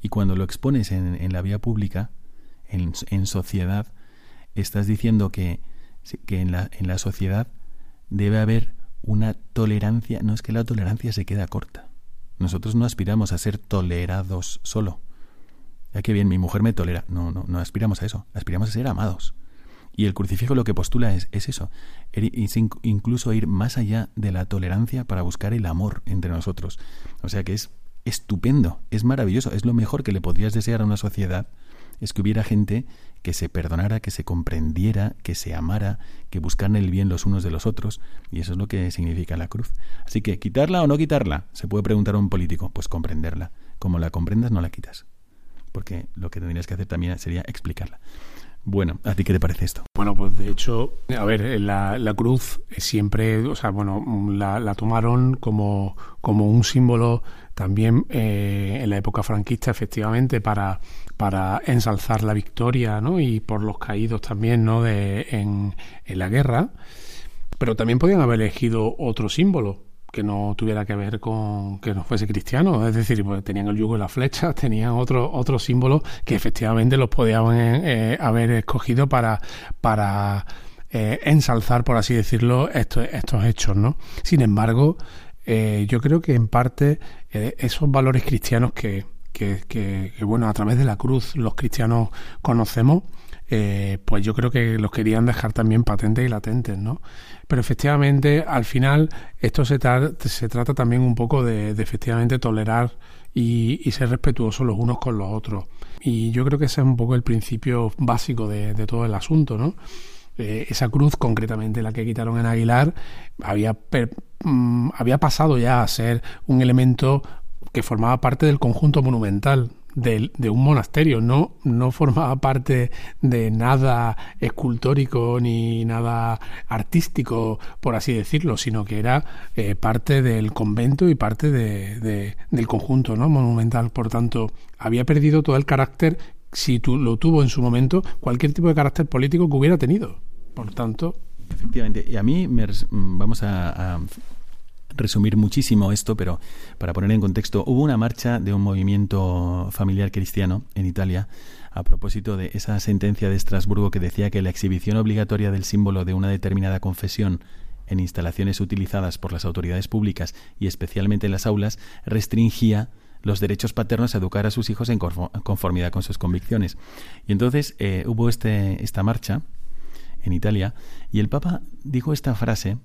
Y cuando lo expones en, la vía pública, en, en, sociedad, estás diciendo que, que en, la, en la sociedad debe haber una tolerancia. No es que la tolerancia se queda corta. Nosotros no aspiramos a ser tolerados solo. Ya que bien, mi mujer me tolera. No, no, no aspiramos a eso. Aspiramos a ser amados. Y el crucifijo lo que postula es, es eso, es incluso ir más allá de la tolerancia para buscar el amor entre nosotros. O sea que es estupendo, es maravilloso, es lo mejor que le podrías desear a una sociedad, es que hubiera gente que se perdonara, que se comprendiera, que se amara, que buscaran el bien los unos de los otros, y eso es lo que significa la cruz. Así que, ¿quitarla o no quitarla? Se puede preguntar a un político, pues comprenderla. Como la comprendas, no la quitas. Porque lo que tendrías que hacer también sería explicarla. Bueno, ¿a ti qué te parece esto? Bueno, pues de hecho, a ver, la, la cruz siempre, o sea, bueno, la, la tomaron como, como un símbolo también eh, en la época franquista, efectivamente, para, para ensalzar la victoria, ¿no? Y por los caídos también, ¿no? De, en, en la guerra. Pero también podían haber elegido otro símbolo que no tuviera que ver con que no fuese cristiano, es decir, pues tenían el yugo y la flecha, tenían otros otros símbolos que efectivamente los podían eh, haber escogido para para eh, ensalzar, por así decirlo, estos, estos hechos, ¿no? Sin embargo, eh, yo creo que en parte esos valores cristianos que, que, que, bueno, a través de la cruz los cristianos conocemos, pues yo creo que los querían dejar también patentes y latentes, ¿no? Pero efectivamente, al final, esto se, trata también un poco de, efectivamente tolerar y, ser respetuosos los unos con los otros. Y yo creo que ese es un poco el principio básico de, todo el asunto, ¿no? Eh, esa cruz, concretamente la que quitaron en Aguilar, había, mm, había pasado ya a ser un elemento que formaba parte del conjunto monumental de, de, un monasterio, no, no formaba parte de nada escultórico ni nada artístico, por así decirlo, sino que era eh, parte del convento y parte de, del conjunto ¿no? monumental. Por tanto, había perdido todo el carácter, si tú, lo tuvo en su momento, cualquier tipo de carácter político que hubiera tenido. Por tanto... Efectivamente, y a mí me, vamos a resumir muchísimo esto, pero para poner en contexto, hubo una marcha de un movimiento familiar cristiano en Italia a propósito de esa sentencia de Estrasburgo que decía que la exhibición obligatoria del símbolo de una determinada confesión en instalaciones utilizadas por las autoridades públicas y especialmente en las aulas restringía los derechos paternos a educar a sus hijos en conformidad con sus convicciones. Y entonces eh, hubo este, esta marcha en Italia y el Papa dijo esta frase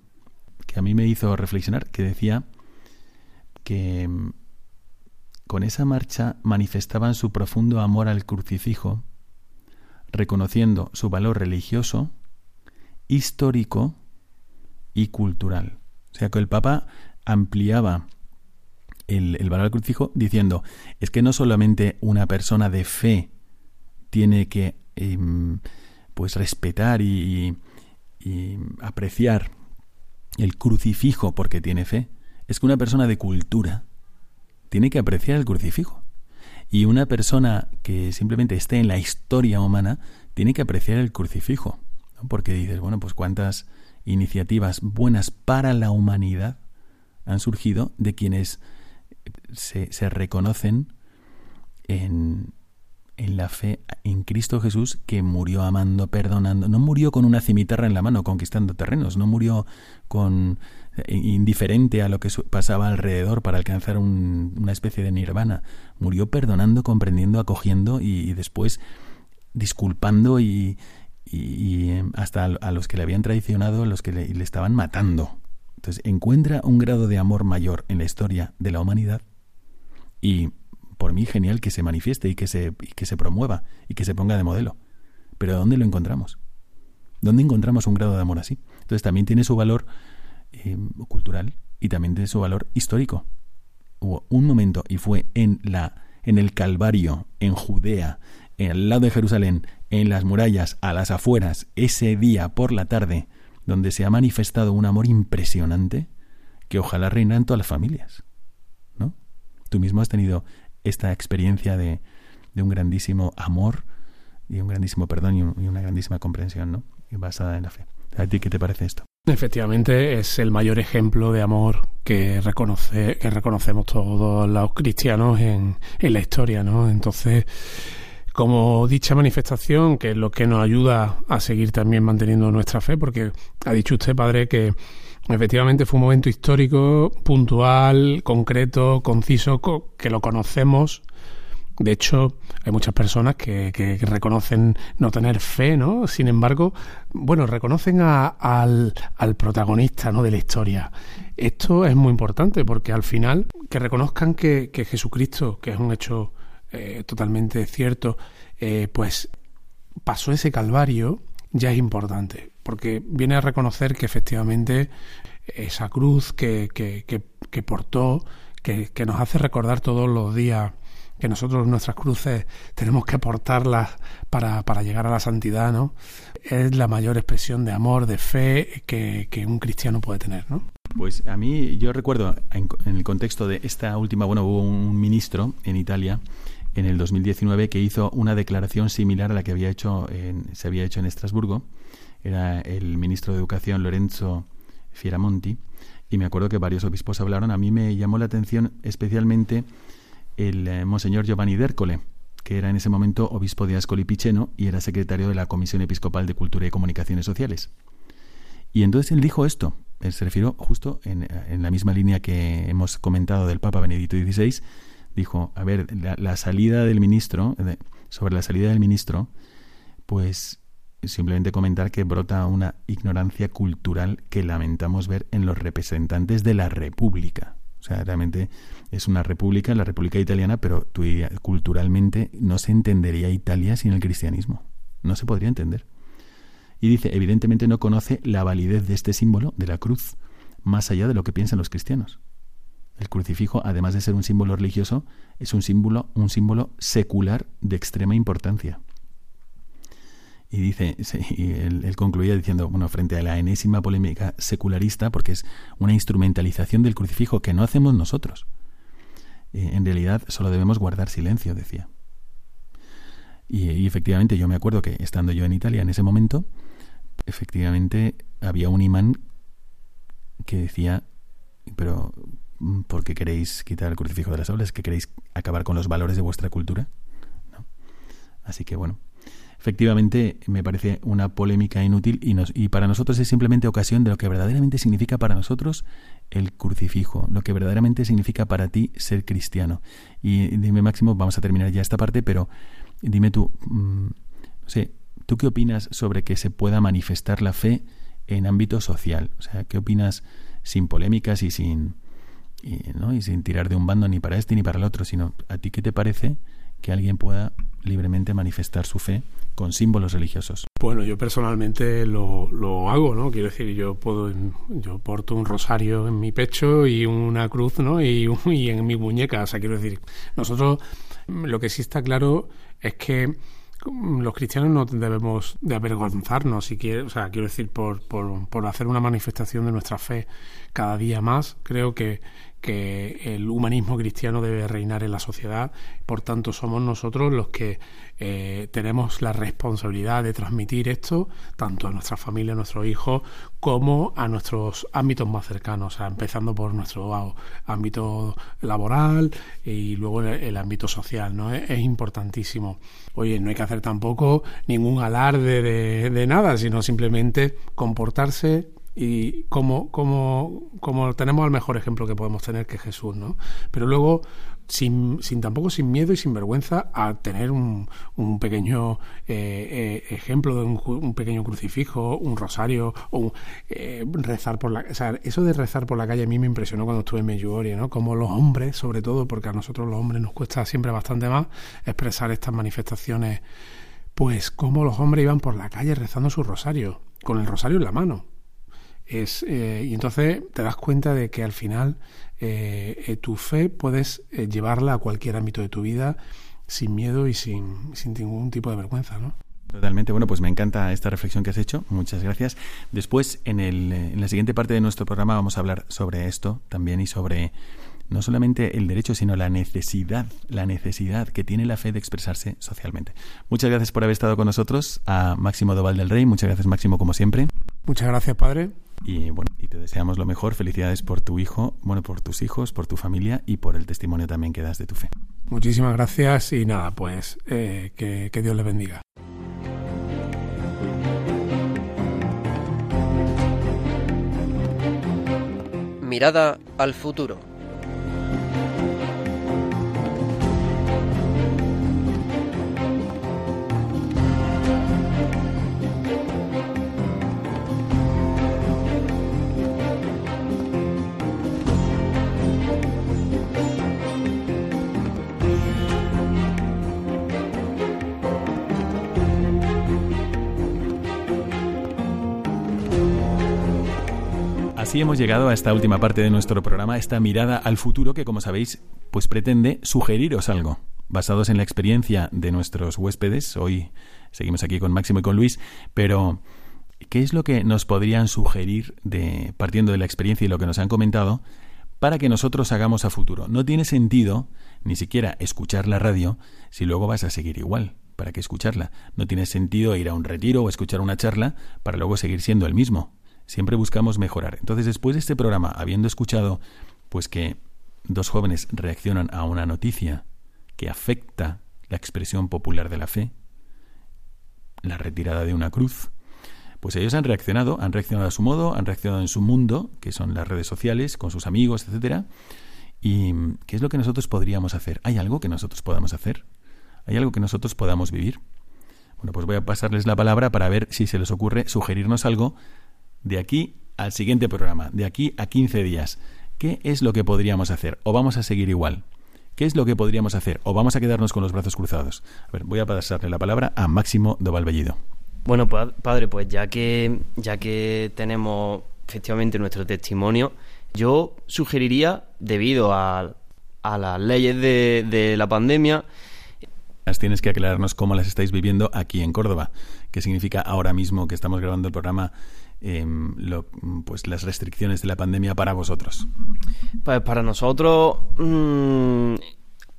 que a mí me hizo reflexionar, que decía que mm, con esa marcha manifestaban su profundo amor al crucifijo, reconociendo su valor religioso, histórico y cultural. O sea que el Papa ampliaba el, valor al crucifijo diciendo, es que no solamente una persona de fe tiene que em, pues respetar y apreciar el crucifijo porque tiene fe, es que una persona de cultura tiene que apreciar el crucifijo. Y una persona que simplemente esté en la historia humana tiene que apreciar el crucifijo. Porque dices, bueno, pues cuántas iniciativas buenas para la humanidad han surgido de quienes se, reconocen en, en la fe en Cristo Jesús que murió amando, perdonando. No murió con una cimitarra en la mano conquistando terrenos, no murió con eh, indiferente a lo que pasaba alrededor para alcanzar una especie de nirvana. Murió perdonando, comprendiendo, acogiendo y, después disculpando y, em, hasta a los que le habían traicionado, a los que le, le estaban matando. Entonces encuentra un grado de amor mayor en la historia de la humanidad y por mí genial que se manifieste y que se, que se promueva y que se ponga de modelo. Pero ¿dónde lo encontramos? ¿Dónde encontramos un grado de amor así? Entonces también tiene su valor eh, cultural y también tiene su valor histórico. Hubo un momento y fue en la en el Calvario, en Judea, en el lado de Jerusalén, en las murallas, a las afueras, ese día por la tarde, donde se ha manifestado un amor impresionante que ojalá reina en todas las familias. ¿No? Tú mismo has tenido esta experiencia de, un grandísimo amor y un grandísimo perdón y, una grandísima comprensión, ¿no? basada en la fe. ¿A ti qué te parece esto? Efectivamente, es el mayor ejemplo de amor que, reconoce, que reconocemos todos los cristianos en, en la historia, ¿no? Entonces, como dicha manifestación, que es lo que nos ayuda a seguir también manteniendo nuestra fe, porque ha dicho usted, padre, que Efectivamente fue un momento histórico, puntual, concreto, conciso, que lo conocemos. De hecho, hay muchas personas que, reconocen no tener fe, ¿no? Sin embargo, bueno, reconocen al, protagonista, ¿no? De la historia. Esto es muy importante porque al final que reconozcan que, Jesucristo, que es un hecho eh, totalmente cierto, eh, pues pasó ese calvario, ya es importante porque viene a reconocer que efectivamente esa cruz que, que, que, portó, que, que, nos hace recordar todos los días que nosotros nuestras cruces tenemos que portarlas para, para llegar a la santidad, ¿no? Es la mayor expresión de amor, de fe que, que un cristiano puede tener, ¿no? Pues a mí, yo recuerdo en, en, el contexto de esta última, bueno, hubo un ministro en Italia en el 2019 que hizo una declaración similar a la que había hecho en, se había hecho en Estrasburgo, era el ministro de Educación Lorenzo Fieramonti, y me acuerdo que varios obispos hablaron. A mí me llamó la atención especialmente el eh, Monseñor Giovanni D'Ercole, que era en ese momento obispo de Ascoli Piceno y era secretario de la Comisión Episcopal de Cultura y Comunicaciones Sociales. Y entonces él dijo esto, él se refirió justo en, la misma línea que hemos comentado del Papa Benedicto XVI, dijo, a ver, la salida del ministro, sobre la salida del ministro, pues simplemente comentar que brota una ignorancia cultural que lamentamos ver en los representantes de la República. O sea, realmente es una república, la República Italiana, pero culturalmente no se entendería Italia sin el cristianismo. No se podría entender. Y dice, evidentemente no conoce la validez de este símbolo, de la cruz, más allá de lo que piensan los cristianos. El crucifijo, además de ser un símbolo religioso, es un símbolo, un símbolo secular de extrema importancia. Y dice, y él, concluía diciendo, bueno, frente a la enésima polémica secularista, porque es una instrumentalización del crucifijo que no hacemos nosotros. Eh, en realidad solo debemos guardar silencio, decía. Y, efectivamente yo me acuerdo que estando yo en Italia en ese momento, efectivamente había un imán que decía, pero Mm, porque queréis quitar el crucifijo de las aulas, que queréis acabar con los valores de vuestra cultura. Así que bueno, efectivamente me parece una polémica inútil y, nos, y para nosotros es simplemente ocasión de lo que verdaderamente significa para nosotros el crucifijo, lo que verdaderamente significa para ti ser cristiano. Y dime Máximo, vamos a terminar ya esta parte, pero dime tú, mm, no sé, ¿tú qué opinas sobre que se pueda manifestar la fe en ámbito social? O sea, ¿qué opinas sin polémicas y sin y, ¿no? y sin tirar de un bando ni para este ni para el otro, sino a ti qué te parece que alguien pueda libremente manifestar su fe con símbolos religiosos. Bueno, yo personalmente lo, lo hago, ¿no? Quiero decir, yo puedo, yo porto un rosario en mi pecho y una cruz, ¿no? Y, y en mi muñeca, o sea, quiero decir, nosotros lo que sí está claro es que los cristianos no debemos de avergonzarnos, si quiere, o sea, quiero decir, por, por, por hacer una manifestación de nuestra fe cada día más. Creo que, que el humanismo cristiano debe reinar en la sociedad. Por tanto, somos nosotros los que eh, tenemos la responsabilidad de transmitir esto tanto a nuestra familia, a nuestros hijos, como a nuestros ámbitos más cercanos, empezando por nuestro ámbito laboral y luego el, ámbito social. ¿no? Es, importantísimo. Oye, no hay que hacer tampoco ningún alarde de, de nada, sino simplemente comportarse y como, como, como tenemos el mejor ejemplo que podemos tener que Jesús, ¿no? Pero luego, sin, sin tampoco sin miedo y sin vergüenza a tener un, un pequeño eh, eh, ejemplo de un, pequeño crucifijo, un rosario, o eh, rezar por la... O sea, eso de rezar por la calle a mí me impresionó cuando estuve en Medjugorje, ¿no? Como los hombres, sobre todo, porque a nosotros los hombres nos cuesta siempre bastante más expresar estas manifestaciones, pues como los hombres iban por la calle rezando su rosario, con el rosario en la mano es, eh, y entonces te das cuenta de que al final eh, eh, tu fe puedes llevarla a cualquier ámbito de tu vida sin miedo y sin, sin ningún tipo de vergüenza, ¿no? Totalmente. Bueno, pues me encanta esta reflexión que has hecho. Muchas gracias. Después, en, el, en la siguiente parte de nuestro programa, vamos a hablar sobre esto también y sobre no solamente el derecho, sino la necesidad, la necesidad que tiene la fe de expresarse socialmente. Muchas gracias por haber estado con nosotros, a Máximo Doval del Rey. Muchas gracias, Máximo, como siempre. Muchas gracias, padre. Y bueno, y te deseamos lo mejor. Felicidades por tu hijo, bueno, por tus hijos, por tu familia y por el testimonio también que das de tu fe. Muchísimas gracias y nada, pues eh, que, que Dios le bendiga. Mirada al futuro. Así hemos llegado a esta última parte de nuestro programa, esta mirada al futuro que, como sabéis, pues pretende sugeriros algo. Basados en la experiencia de nuestros huéspedes, hoy seguimos aquí con Máximo y con Luis, pero ¿qué es lo que nos podrían sugerir de partiendo de la experiencia y lo que nos han comentado para que nosotros hagamos a futuro? No tiene sentido ni siquiera escuchar la radio si luego vas a seguir igual. ¿Para qué escucharla? No tiene sentido ir a un retiro o escuchar una charla para luego seguir siendo el mismo. Siempre buscamos mejorar. Entonces, después de este programa, habiendo escuchado pues que dos jóvenes reaccionan a una noticia que afecta la expresión popular de la fe, la retirada de una cruz, pues ellos han reaccionado, han reaccionado a su modo, han reaccionado en su mundo, que son las redes sociales, con sus amigos, etcétera. ¿Y qué es lo que nosotros podríamos hacer? ¿Hay algo que nosotros podamos hacer? ¿Hay algo que nosotros podamos vivir? Bueno, pues voy a pasarles la palabra para ver si se les ocurre sugerirnos algo de aquí al siguiente programa, de aquí a 15 días. ¿Qué es lo que podríamos hacer? ¿O vamos a seguir igual? ¿Qué es lo que podríamos hacer? ¿O vamos a quedarnos con los brazos cruzados? A ver, voy a pasarle la palabra a Máximo de Valvellido. Bueno, padre, pues ya que, ya que tenemos efectivamente nuestro testimonio, Yo sugeriría, debido a, a las leyes de, de la pandemia, las tienes que aclararnos cómo las estáis viviendo aquí en Córdoba. ¿Qué significa ahora mismo que estamos grabando el programa em, pues las restricciones de la pandemia para vosotros? Pues para nosotros mm,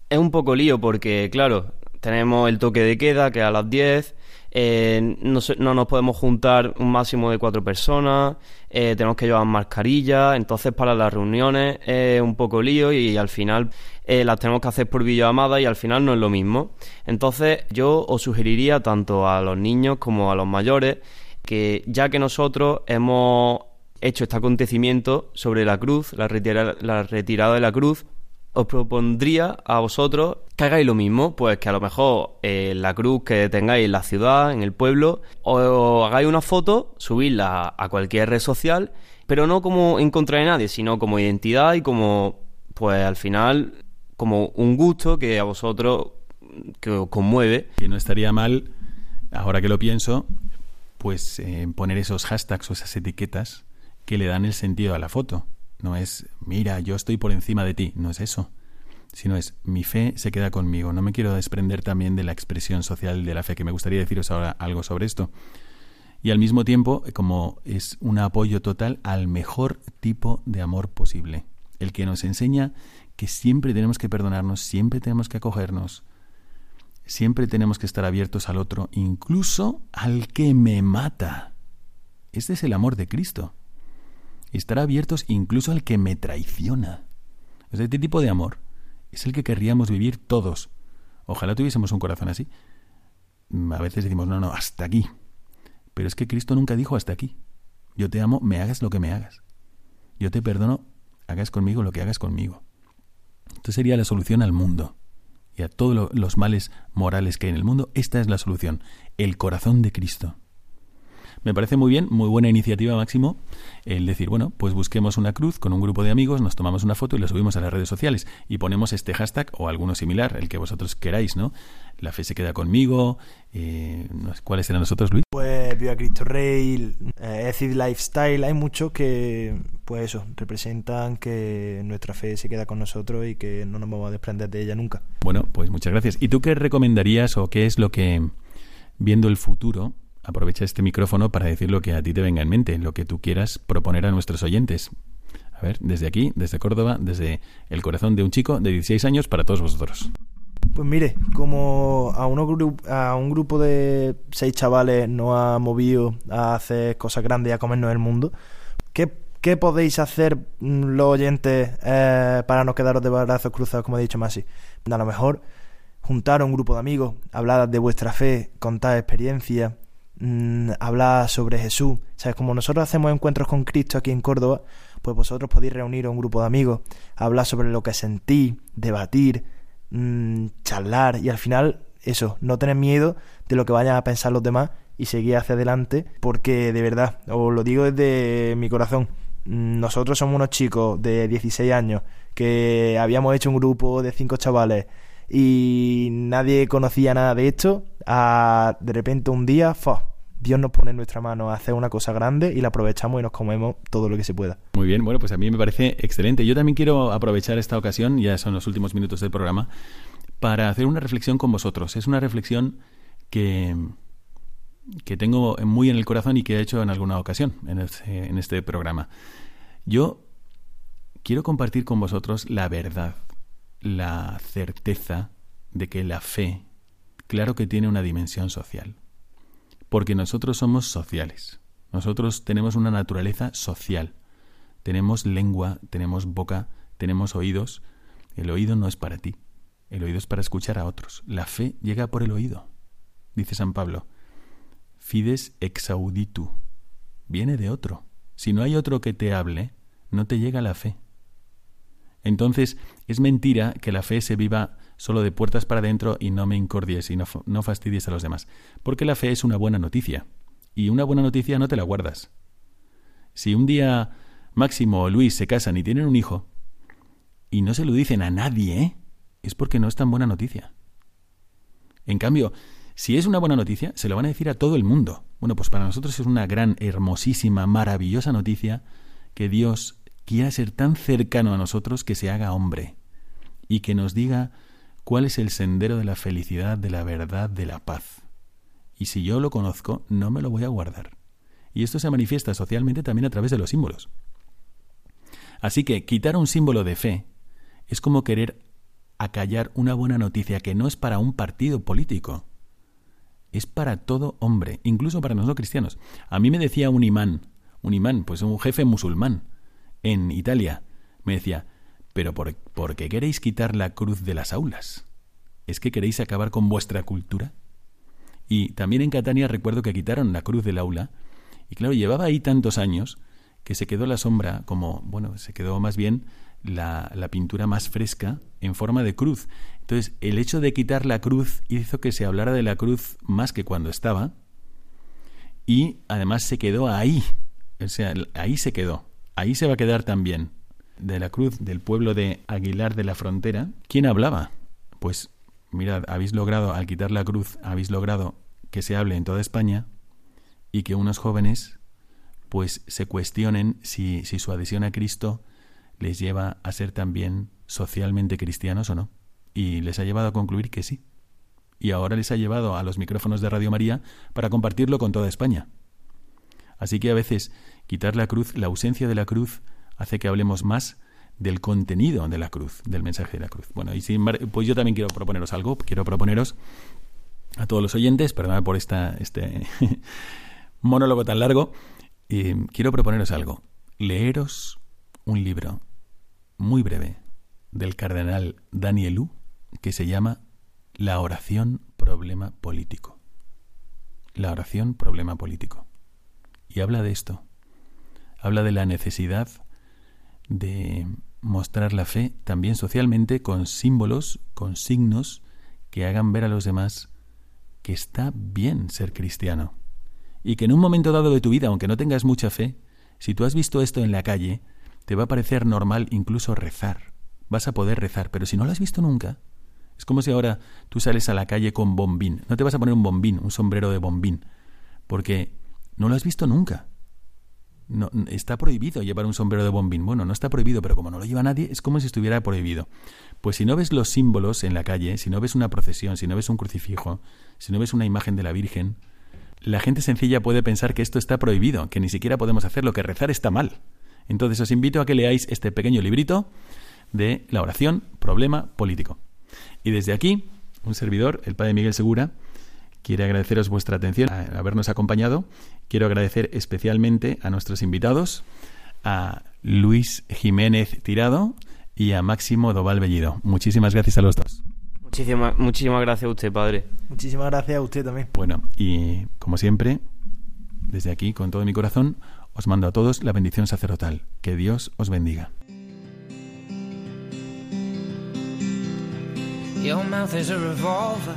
es un poco lío porque, claro, tenemos el toque de queda que a las 10, eh, no, no, nos podemos juntar un máximo de cuatro personas, eh, tenemos que llevar mascarilla, entonces para las reuniones es un poco lío y al final eh, las tenemos que hacer por videollamada y al final no es lo mismo. Entonces yo os sugeriría tanto a los niños como a los mayores que ya que nosotros hemos hecho este acontecimiento sobre la cruz, la, la retirada de la cruz, os propondría a vosotros que hagáis lo mismo, pues que a lo mejor la cruz que tengáis en la ciudad, en el pueblo, o, hagáis una foto, subidla a cualquier red social, pero no como en contra de nadie, sino como identidad y como, pues al final, como un gusto que a vosotros que os conmueve. Que no estaría mal, ahora que lo pienso, pues eh, poner esos hashtags o esas etiquetas que le dan el sentido a la foto. No es, mira, yo estoy por encima de ti. No es eso. Sino es, mi fe se queda conmigo. No me quiero desprender también de la expresión social de la fe, que me gustaría deciros ahora algo sobre esto. Y al mismo tiempo, como es un apoyo total al mejor tipo de amor posible. El que nos enseña que siempre tenemos que perdonarnos, siempre tenemos que acogernos, siempre tenemos que estar abiertos al otro, incluso al que me mata. Este es el amor de Cristo estar abiertos incluso al que me traiciona. este tipo de amor es el que querríamos vivir todos. Ojalá tuviésemos un corazón así. A veces decimos, no, no, hasta aquí. Pero es que Cristo nunca dijo hasta aquí. Yo te amo, me hagas lo que me hagas. Yo te perdono, hagas conmigo lo que hagas conmigo. Esto sería la solución al mundo y a todos los males morales que hay en el mundo. Esta es la solución, el corazón de Cristo. Me parece muy bien, muy buena iniciativa, Máximo, el decir, bueno, pues busquemos una cruz con un grupo de amigos, nos tomamos una foto y la subimos a las redes sociales y ponemos este hashtag o alguno similar, el que vosotros queráis, ¿no? La fe se queda conmigo. Eh, ¿Cuáles eran nosotros, Luis? Pues Viva Cristo Rey, eh, Lifestyle, hay muchos que, pues eso, representan que nuestra fe se queda con nosotros y que no nos vamos a desprender de ella nunca. Bueno, pues muchas gracias. ¿Y tú qué recomendarías o qué es lo que, viendo el futuro, aprovecha este micrófono para decir lo que a ti te venga en mente, lo que tú quieras proponer a nuestros oyentes. A ver, desde aquí, desde Córdoba, desde el corazón de un chico de 16 años para todos vosotros. Pues mire, como a, uno, a un grupo de seis chavales nos ha movido a hacer cosas grandes y a comernos el mundo, ¿qué, qué podéis hacer mm, los oyentes eh, para no quedaros de brazos cruzados, como he dicho Masi? A lo mejor juntar a un grupo de amigos, hablar de vuestra fe, contar experiencias, mmm, hablar sobre Jesús. ¿Sabes? Como nosotros hacemos encuentros con Cristo aquí en Córdoba, pues vosotros podéis reunir a un grupo de amigos, hablar sobre lo que sentís, debatir, mmm, charlar y al final, eso, no tener miedo de lo que vayan a pensar los demás y seguir hacia adelante, porque de verdad, os lo digo desde mi corazón, mm, nosotros somos unos chicos de 16 años que habíamos hecho un grupo de cinco chavales y nadie conocía nada de esto, a, de repente un día, Dios nos pone en nuestra mano a hacer una cosa grande y la aprovechamos y nos comemos todo lo que se pueda. Muy bien, bueno, pues a mí me parece excelente. Yo también quiero aprovechar esta ocasión, ya son los últimos minutos del programa, para hacer una reflexión con vosotros. Es una reflexión que, que tengo muy en el corazón y que he hecho en alguna ocasión en en este programa. Yo quiero compartir con vosotros la verdad la certeza de que la fe, claro que tiene una dimensión social, porque nosotros somos sociales, nosotros tenemos una naturaleza social, tenemos lengua, tenemos boca, tenemos oídos, el oído no es para ti, el oído es para escuchar a otros, la fe llega por el oído, dice San Pablo, fides exauditu, viene de otro, si no hay otro que te hable, no te llega la fe. Entonces, es mentira que la fe se viva solo de puertas para adentro y no me incordies y no, fastidies a los demás. Porque la fe es una buena noticia. Y una buena noticia no te la guardas. Si un día Máximo o Luis se casan y tienen un hijo, y no se lo dicen a nadie, es porque no es tan buena noticia. En cambio, si es una buena noticia, se lo van a decir a todo el mundo. Bueno, pues para nosotros es una gran, hermosísima, maravillosa noticia que Dios quiera ser tan cercano a nosotros que se haga hombre y que nos diga cuál es el sendero de la felicidad, de la verdad, de la paz. Y si yo lo conozco, no me lo voy a guardar. Y esto se manifiesta socialmente también a través de los símbolos. Así que quitar un símbolo de fe es como querer acallar una buena noticia que no es para un partido político, es para todo hombre, incluso para nosotros cristianos. A mí me decía un imán, un imán, pues un jefe musulmán en Italia, me decía, pero por, ¿por qué queréis quitar la cruz de las aulas? ¿Es que queréis acabar con vuestra cultura? Y también en Catania recuerdo que quitaron la cruz del aula, y claro, llevaba ahí tantos años que se quedó la sombra como, bueno, se quedó más bien la, la, pintura más fresca en forma de cruz. Entonces, el hecho de quitar la cruz hizo que se hablara de la cruz más que cuando estaba y además se quedó ahí. O sea, ahí se quedó. Ahí se va a quedar también. De la cruz del pueblo de Aguilar de la Frontera, ¿quién hablaba? Pues mirad, habéis logrado, al quitar la cruz, habéis logrado que se hable en toda España y que unos jóvenes pues se cuestionen si, si su adhesión a Cristo les lleva a ser también socialmente cristianos o no. Y les ha llevado a concluir que sí. Y ahora les ha llevado a los micrófonos de Radio María para compartirlo con toda España. Así que a veces quitar la cruz, la ausencia de la cruz, hace que hablemos más del contenido de la cruz, del mensaje de la cruz. Bueno, y sin pues yo también quiero proponeros algo, quiero proponeros a todos los oyentes, perdón por esta, este monólogo tan largo, quiero proponeros algo. Leeros un libro muy breve del cardenal Danielú que se llama La oración problema político. La oración problema político. Y habla de esto. Habla de la necesidad de mostrar la fe también socialmente con símbolos, con signos que hagan ver a los demás que está bien ser cristiano y que en un momento dado de tu vida, aunque no tengas mucha fe, si tú has visto esto en la calle, te va a parecer normal incluso rezar. Vas a poder rezar, pero si no lo has visto nunca, es como si ahora tú sales a la calle con bombín. No te vas a poner un bombín, un sombrero de bombín, porque no lo has visto nunca. No, está prohibido llevar un sombrero de bombín. Bueno, no está prohibido, pero como no lo lleva nadie, es como si estuviera prohibido. Pues si no ves los símbolos en la calle, si no ves una procesión, si no ves un crucifijo, si no ves una imagen de la Virgen, la gente sencilla puede pensar que esto está prohibido, que ni siquiera podemos hacerlo, que rezar está mal. Entonces os invito a que leáis este pequeño librito de la oración, problema político. Y desde aquí, un servidor, el Padre Miguel Segura, quiere agradeceros vuestra atención, a habernos acompañado. Quiero agradecer especialmente a nuestros invitados, a Luis Jiménez Tirado y a Máximo Doval Bellido. Muchísimas gracias a los dos. Muchísimas, muchísimas gracias a usted, padre. Muchísimas gracias a usted también. Bueno, y como siempre, desde aquí, con todo mi corazón, os mando a todos la bendición sacerdotal. Que Dios os bendiga. Your mouth is a revolver,